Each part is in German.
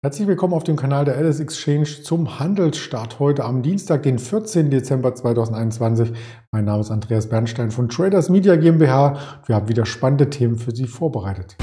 Herzlich willkommen auf dem Kanal der Alice Exchange zum Handelsstart heute am Dienstag, den 14. Dezember 2021. Mein Name ist Andreas Bernstein von Traders Media GmbH. Wir haben wieder spannende Themen für Sie vorbereitet.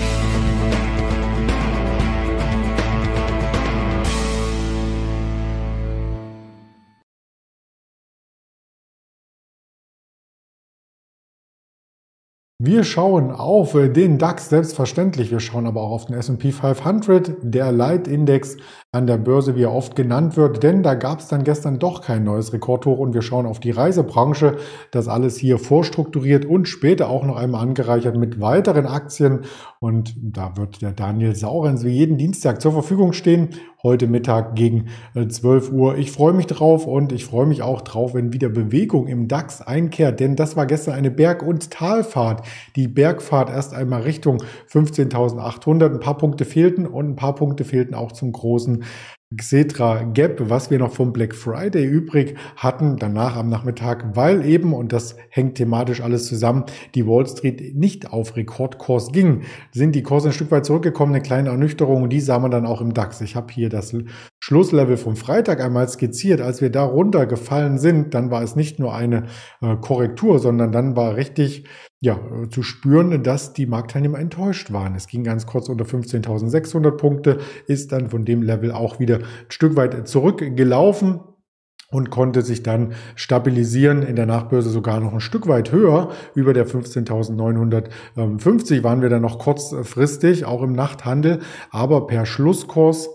Wir schauen auf den DAX selbstverständlich. Wir schauen aber auch auf den S&P 500, der Leitindex an der Börse, wie er oft genannt wird, denn da gab es dann gestern doch kein neues Rekordhoch und wir schauen auf die Reisebranche. Das alles hier vorstrukturiert und später auch noch einmal angereichert mit weiteren Aktien und da wird der Daniel Saurens wie jeden Dienstag zur Verfügung stehen heute Mittag gegen 12 äh, Uhr. Ich freue mich drauf und ich freue mich auch drauf, wenn wieder Bewegung im DAX einkehrt, denn das war gestern eine Berg- und Talfahrt. Die Bergfahrt erst einmal Richtung 15.800. Ein paar Punkte fehlten und ein paar Punkte fehlten auch zum großen Xetra Gap, was wir noch vom Black Friday übrig hatten, danach am Nachmittag, weil eben, und das hängt thematisch alles zusammen, die Wall Street nicht auf Rekordkurs ging, sind die Kurse ein Stück weit zurückgekommen, eine kleine Ernüchterung und die sah man dann auch im DAX. Ich habe hier das Schlusslevel vom Freitag einmal skizziert. Als wir da runtergefallen sind, dann war es nicht nur eine äh, Korrektur, sondern dann war richtig ja, zu spüren, dass die Marktteilnehmer enttäuscht waren. Es ging ganz kurz unter 15.600 Punkte, ist dann von dem Level auch wieder ein Stück weit zurückgelaufen und konnte sich dann stabilisieren. In der Nachbörse sogar noch ein Stück weit höher. Über der 15.950 waren wir dann noch kurzfristig, auch im Nachthandel. Aber per Schlusskurs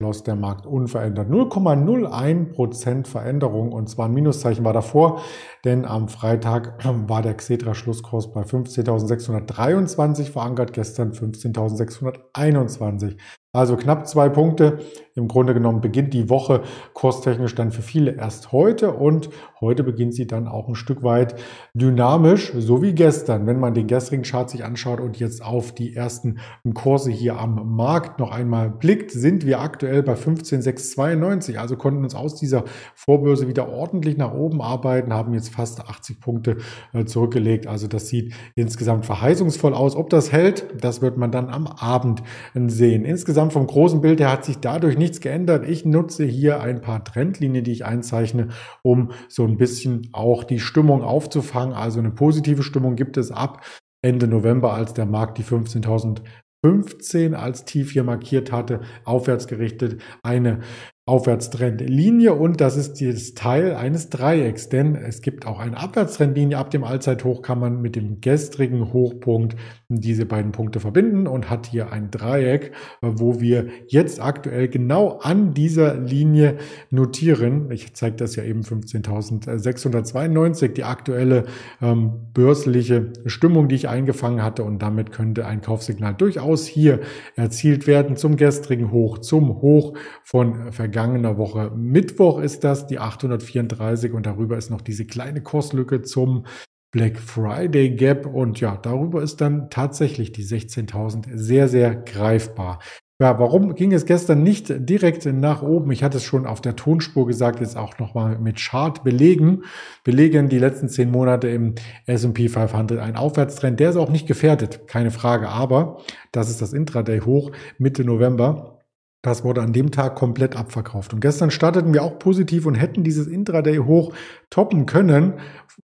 schloss der Markt unverändert. 0,01% Veränderung und zwar ein Minuszeichen war davor, denn am Freitag war der Xetra Schlusskurs bei 15.623 verankert, gestern 15.621. Also knapp zwei Punkte. Im Grunde genommen beginnt die Woche kurstechnisch dann für viele erst heute und heute beginnt sie dann auch ein Stück weit dynamisch, so wie gestern. Wenn man den gestrigen Chart sich anschaut und jetzt auf die ersten Kurse hier am Markt noch einmal blickt, sind wir aktuell bei 15,692. Also konnten uns aus dieser Vorbörse wieder ordentlich nach oben arbeiten, haben jetzt fast 80 Punkte äh, zurückgelegt. Also das sieht insgesamt verheißungsvoll aus. Ob das hält, das wird man dann am Abend sehen. Insgesamt insgesamt vom großen Bild her hat sich dadurch nichts geändert. Ich nutze hier ein paar Trendlinien, die ich einzeichne, um so ein bisschen auch die Stimmung aufzufangen. Also eine positive Stimmung gibt es ab Ende November, als der Markt die 15.015 als Tief hier markiert hatte, aufwärts gerichtet, eine Aufwärtstrendlinie und das ist das Teil eines Dreiecks, denn es gibt auch eine Abwärtstrendlinie. Ab dem Allzeithoch kann man mit dem gestrigen Hochpunkt diese beiden Punkte verbinden und hat hier ein Dreieck, wo wir jetzt aktuell genau an dieser Linie notieren. Ich zeige das ja eben 15.692, die aktuelle ähm, börsliche Stimmung, die ich eingefangen hatte und damit könnte ein Kaufsignal durchaus hier erzielt werden zum gestrigen Hoch, zum Hoch von vergangenen vergangener Woche. Mittwoch ist das die 834 und darüber ist noch diese kleine Kurslücke zum Black Friday Gap und ja, darüber ist dann tatsächlich die 16.000 sehr, sehr greifbar. Ja, warum ging es gestern nicht direkt nach oben? Ich hatte es schon auf der Tonspur gesagt, jetzt auch nochmal mit Chart belegen. Belegen die letzten zehn Monate im S&P 500 ein Aufwärtstrend. Der ist auch nicht gefährdet, keine Frage. Aber das ist das Intraday hoch Mitte November. Das wurde an dem Tag komplett abverkauft. Und gestern starteten wir auch positiv und hätten dieses Intraday hoch toppen können.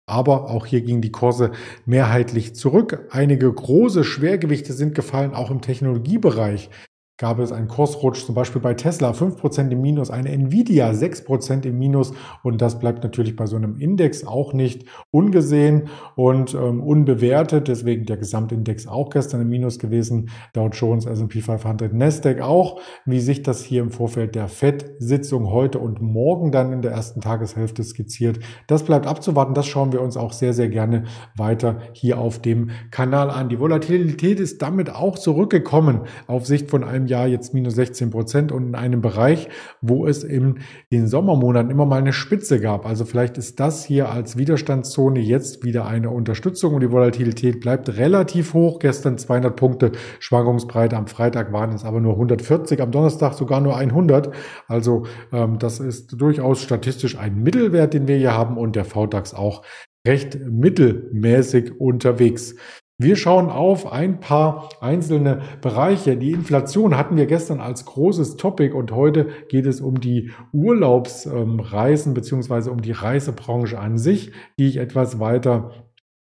Aber auch hier gingen die Kurse mehrheitlich zurück. Einige große Schwergewichte sind gefallen, auch im Technologiebereich gab es einen Kursrutsch, zum Beispiel bei Tesla 5% im Minus, eine Nvidia 6% im Minus und das bleibt natürlich bei so einem Index auch nicht ungesehen und ähm, unbewertet, deswegen der Gesamtindex auch gestern im Minus gewesen, Dow Jones, S&P 500, Nasdaq auch, wie sich das hier im Vorfeld der FED-Sitzung heute und morgen dann in der ersten Tageshälfte skizziert. Das bleibt abzuwarten, das schauen wir uns auch sehr, sehr gerne weiter hier auf dem Kanal an. Die Volatilität ist damit auch zurückgekommen auf Sicht von einem einem Jahr jetzt minus 16 Prozent und in einem Bereich, wo es in den Sommermonaten immer mal eine Spitze gab. Also vielleicht ist das hier als Widerstandszone jetzt wieder eine Unterstützung und die Volatilität bleibt relativ hoch. Gestern 200 Punkte Schwankungsbreite, am Freitag waren es aber nur 140, am Donnerstag sogar nur 100. Also ähm, das ist durchaus statistisch ein Mittelwert, den wir hier haben und der VDAX auch recht mittelmäßig unterwegs. Wir schauen auf ein paar einzelne Bereiche. Die Inflation hatten wir gestern als großes Topic und heute geht es um die Urlaubsreisen beziehungsweise um die Reisebranche an sich, die ich etwas weiter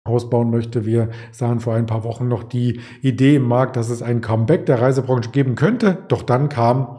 ausbauen möchte. Wir sahen vor ein paar Wochen noch die Idee im Markt, dass es ein Comeback der Reisebranche geben könnte. Doch dann kam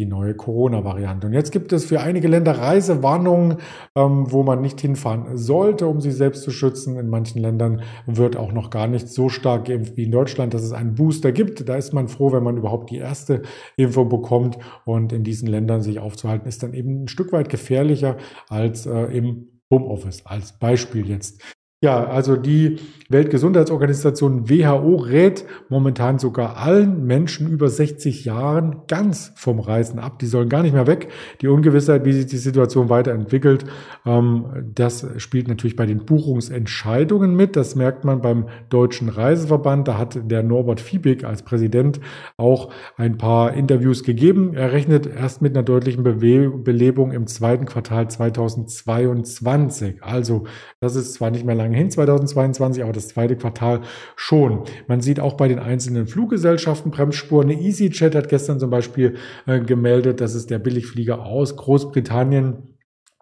die neue Corona-Variante. Und jetzt gibt es für einige Länder Reisewarnungen, ähm, wo man nicht hinfahren sollte, um sich selbst zu schützen. In manchen Ländern wird auch noch gar nicht so stark geimpft wie in Deutschland, dass es einen Booster gibt. Da ist man froh, wenn man überhaupt die erste Info bekommt. Und in diesen Ländern sich aufzuhalten, ist dann eben ein Stück weit gefährlicher als äh, im Homeoffice. Als Beispiel jetzt. Ja, also die Weltgesundheitsorganisation WHO rät momentan sogar allen Menschen über 60 Jahren ganz vom Reisen ab. Die sollen gar nicht mehr weg. Die Ungewissheit, wie sich die Situation weiterentwickelt, ähm, das spielt natürlich bei den Buchungsentscheidungen mit. Das merkt man beim Deutschen Reiseverband. Da hat der Norbert Fiebig als Präsident auch ein paar Interviews gegeben. Er rechnet erst mit einer deutlichen Belebung im zweiten Quartal 2022. Also das ist zwar nicht mehr lange hin, 2022, aber das zweite Quartal schon. Man sieht auch bei den einzelnen Fluggesellschaften Bremsspuren. Eine EasyJet hat gestern zum Beispiel äh, gemeldet, dass es der Billigflieger aus Großbritannien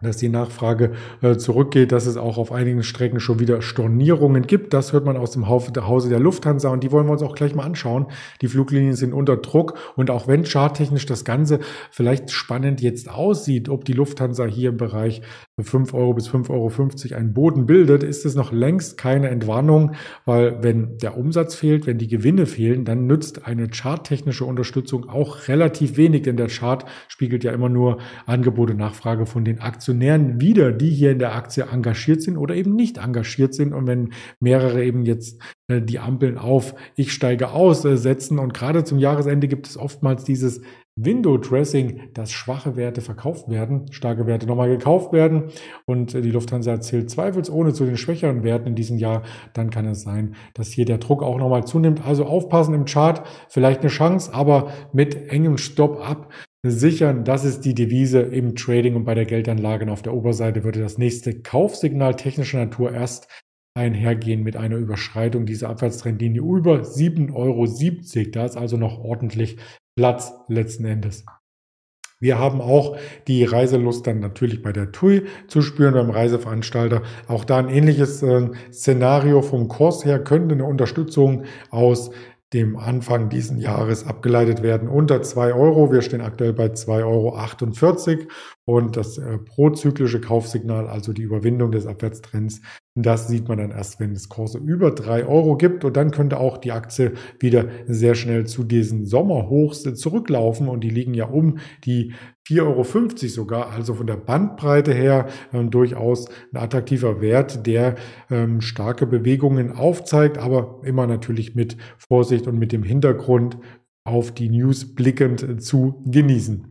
dass die Nachfrage äh, zurückgeht, dass es auch auf einigen Strecken schon wieder Stornierungen gibt. Das hört man aus dem Hause der Lufthansa und die wollen wir uns auch gleich mal anschauen. Die Fluglinien sind unter Druck und auch wenn charttechnisch das Ganze vielleicht spannend jetzt aussieht, ob die Lufthansa hier im Bereich 5 Euro bis 5,50 Euro einen Boden bildet, ist es noch längst keine Entwarnung, weil wenn der Umsatz fehlt, wenn die Gewinne fehlen, dann nützt eine charttechnische Unterstützung auch relativ wenig, denn der Chart spiegelt ja immer nur Angebot und Nachfrage von den Aktionären wieder, die hier in der Aktie engagiert sind oder eben nicht engagiert sind. Und wenn mehrere eben jetzt äh, die Ampeln auf Ich steige aus äh, setzen und gerade zum Jahresende gibt es oftmals dieses Window Dressing, dass schwache Werte verkauft werden, starke Werte nochmal gekauft werden und äh, die Lufthansa zählt zweifelsohne zu den schwächeren Werten in diesem Jahr, dann kann es sein, dass hier der Druck auch nochmal zunimmt. Also aufpassen im Chart, vielleicht eine Chance, aber mit engem Stop ab sichern. Das ist die Devise im Trading und bei der Geldanlage. Und auf der Oberseite würde das nächste Kaufsignal technischer Natur erst einhergehen mit einer Überschreitung dieser Abwärtstrendlinie über 7,70 Euro. Da ist also noch ordentlich Platz letzten Endes. Wir haben auch die Reiselust dann natürlich bei der TUI zu spüren, beim Reiseveranstalter. Auch da ein ähnliches äh, Szenario vom Kurs her könnte eine Unterstützung aus dem Anfang diesen Jahres abgeleitet werden unter zwei Euro. Wir stehen aktuell bei zwei Euro achtundvierzig und das äh, prozyklische Kaufsignal, also die Überwindung des Abwärtstrends, das sieht man dann erst, wenn es Kurse über drei Euro gibt. Und dann könnte auch die Aktie wieder sehr schnell zu diesen Sommerhochs zurücklaufen. Und die liegen ja um die 4,50 Euro sogar, also von der Bandbreite her ähm, durchaus ein attraktiver Wert, der ähm, starke Bewegungen aufzeigt, aber immer natürlich mit Vorsicht und mit dem Hintergrund auf die News blickend zu genießen.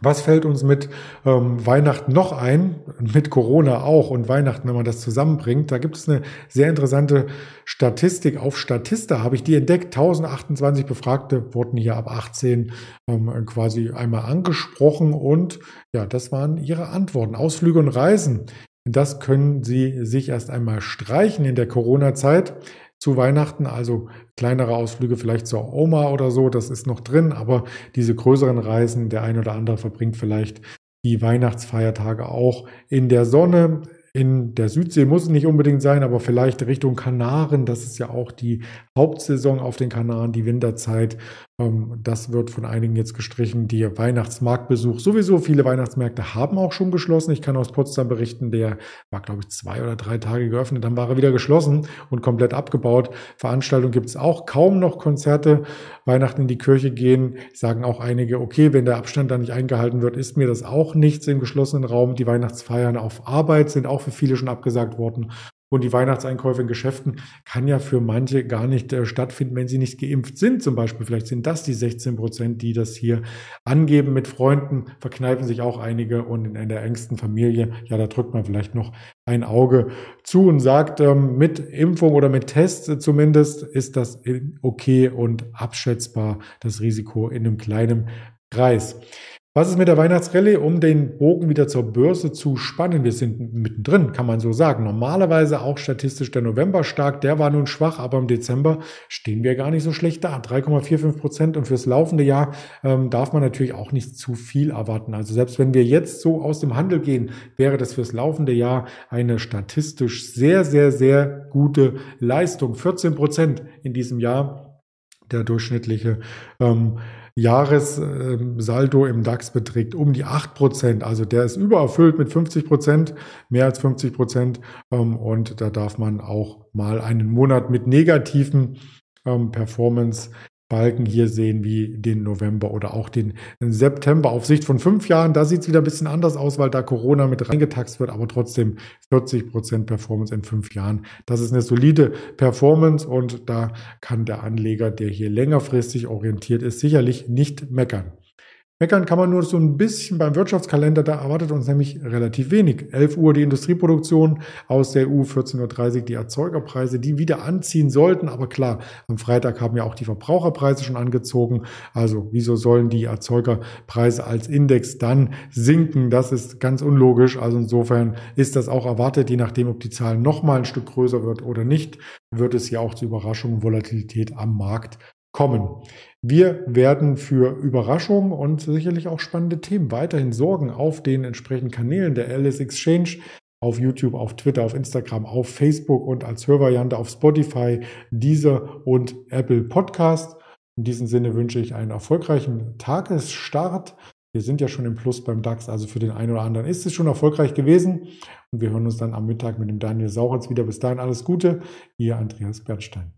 Was fällt uns mit ähm, Weihnachten noch ein? Mit Corona auch und Weihnachten, wenn man das zusammenbringt. Da gibt es eine sehr interessante Statistik. Auf Statista habe ich die entdeckt. 1028 Befragte wurden hier ab 18 ähm, quasi einmal angesprochen und ja, das waren ihre Antworten. Ausflüge und Reisen. Das können Sie sich erst einmal streichen in der Corona-Zeit zu Weihnachten, also kleinere Ausflüge vielleicht zur Oma oder so, das ist noch drin, aber diese größeren Reisen, der ein oder andere verbringt vielleicht die Weihnachtsfeiertage auch in der Sonne, in der Südsee muss es nicht unbedingt sein, aber vielleicht Richtung Kanaren. Das ist ja auch die Hauptsaison auf den Kanaren, die Winterzeit. Ähm, das wird von einigen jetzt gestrichen. Die Weihnachtsmarktbesuch. Sowieso viele Weihnachtsmärkte haben auch schon geschlossen. Ich kann aus Potsdam berichten, der war, glaube ich, zwei oder drei Tage geöffnet. Dann war er wieder geschlossen und komplett abgebaut. Veranstaltungen gibt es auch kaum noch Konzerte. Weihnachten in die Kirche gehen, sagen auch einige, okay, wenn der Abstand da nicht eingehalten wird, ist mir das auch nichts im geschlossenen Raum. Die Weihnachtsfeiern auf Arbeit sind auch für viele schon abgesagt worden. Und die Weihnachtseinkäufe in Geschäften kann ja für manche gar nicht äh, stattfinden, wenn sie nicht geimpft sind. Zum Beispiel, vielleicht sind das die 16 Prozent, die das hier angeben. Mit Freunden verkneifen sich auch einige und in, in der engsten Familie, ja, da drückt man vielleicht noch ein Auge zu und sagt, ähm, mit Impfung oder mit Test zumindest ist das okay und abschätzbar, das Risiko in einem kleinen Kreis. Was ist mit der Weihnachtsrallye, um den Bogen wieder zur Börse zu spannen? Wir sind mittendrin, kann man so sagen. Normalerweise auch statistisch der November stark, der war nun schwach, aber im Dezember stehen wir gar nicht so schlecht da. 3,45 Prozent und fürs laufende Jahr ähm, darf man natürlich auch nicht zu viel erwarten. Also selbst wenn wir jetzt so aus dem Handel gehen, wäre das fürs laufende Jahr eine statistisch sehr, sehr, sehr gute Leistung. 14 Prozent in diesem Jahr der durchschnittliche ähm, Jahressaldo im DAX beträgt um die 8 Prozent. Also der ist übererfüllt mit 50 Prozent, mehr als 50 Prozent. Ähm, und da darf man auch mal einen Monat mit negativen ähm, Performance Balken hier sehen wie den November oder auch den September. Auf Sicht von fünf Jahren, da sieht es wieder ein bisschen anders aus, weil da Corona mit reingetaxt wird, aber trotzdem 40 Prozent Performance in fünf Jahren. Das ist eine solide Performance und da kann der Anleger, der hier längerfristig orientiert ist, sicherlich nicht meckern. Meckern kann man nur so ein bisschen beim Wirtschaftskalender, da erwartet uns nämlich relativ wenig. 11 Uhr die Industrieproduktion aus der EU, 14.30 Uhr die Erzeugerpreise, die wieder anziehen sollten. Aber klar, am Freitag haben ja auch die Verbraucherpreise schon angezogen. Also wieso sollen die Erzeugerpreise als Index dann sinken? Das ist ganz unlogisch. Also insofern ist das auch erwartet, je nachdem, ob die Zahl nochmal ein Stück größer wird oder nicht, wird es ja auch zu Überraschungen und Volatilität am Markt kommen. Wir werden für Überraschungen und sicherlich auch spannende Themen weiterhin sorgen auf den entsprechenden Kanälen der Alice Exchange, auf YouTube, auf Twitter, auf Instagram, auf Facebook und als Hörvariante auf Spotify, Deezer und Apple Podcast. In diesem Sinne wünsche ich einen erfolgreichen Tagesstart. Wir sind ja schon im Plus beim DAX, also für den einen oder anderen ist es schon erfolgreich gewesen. Und wir hören uns dann am Mittag mit dem Daniel Sauritz wieder. Bis dahin alles Gute. Ihr Andreas Bernstein.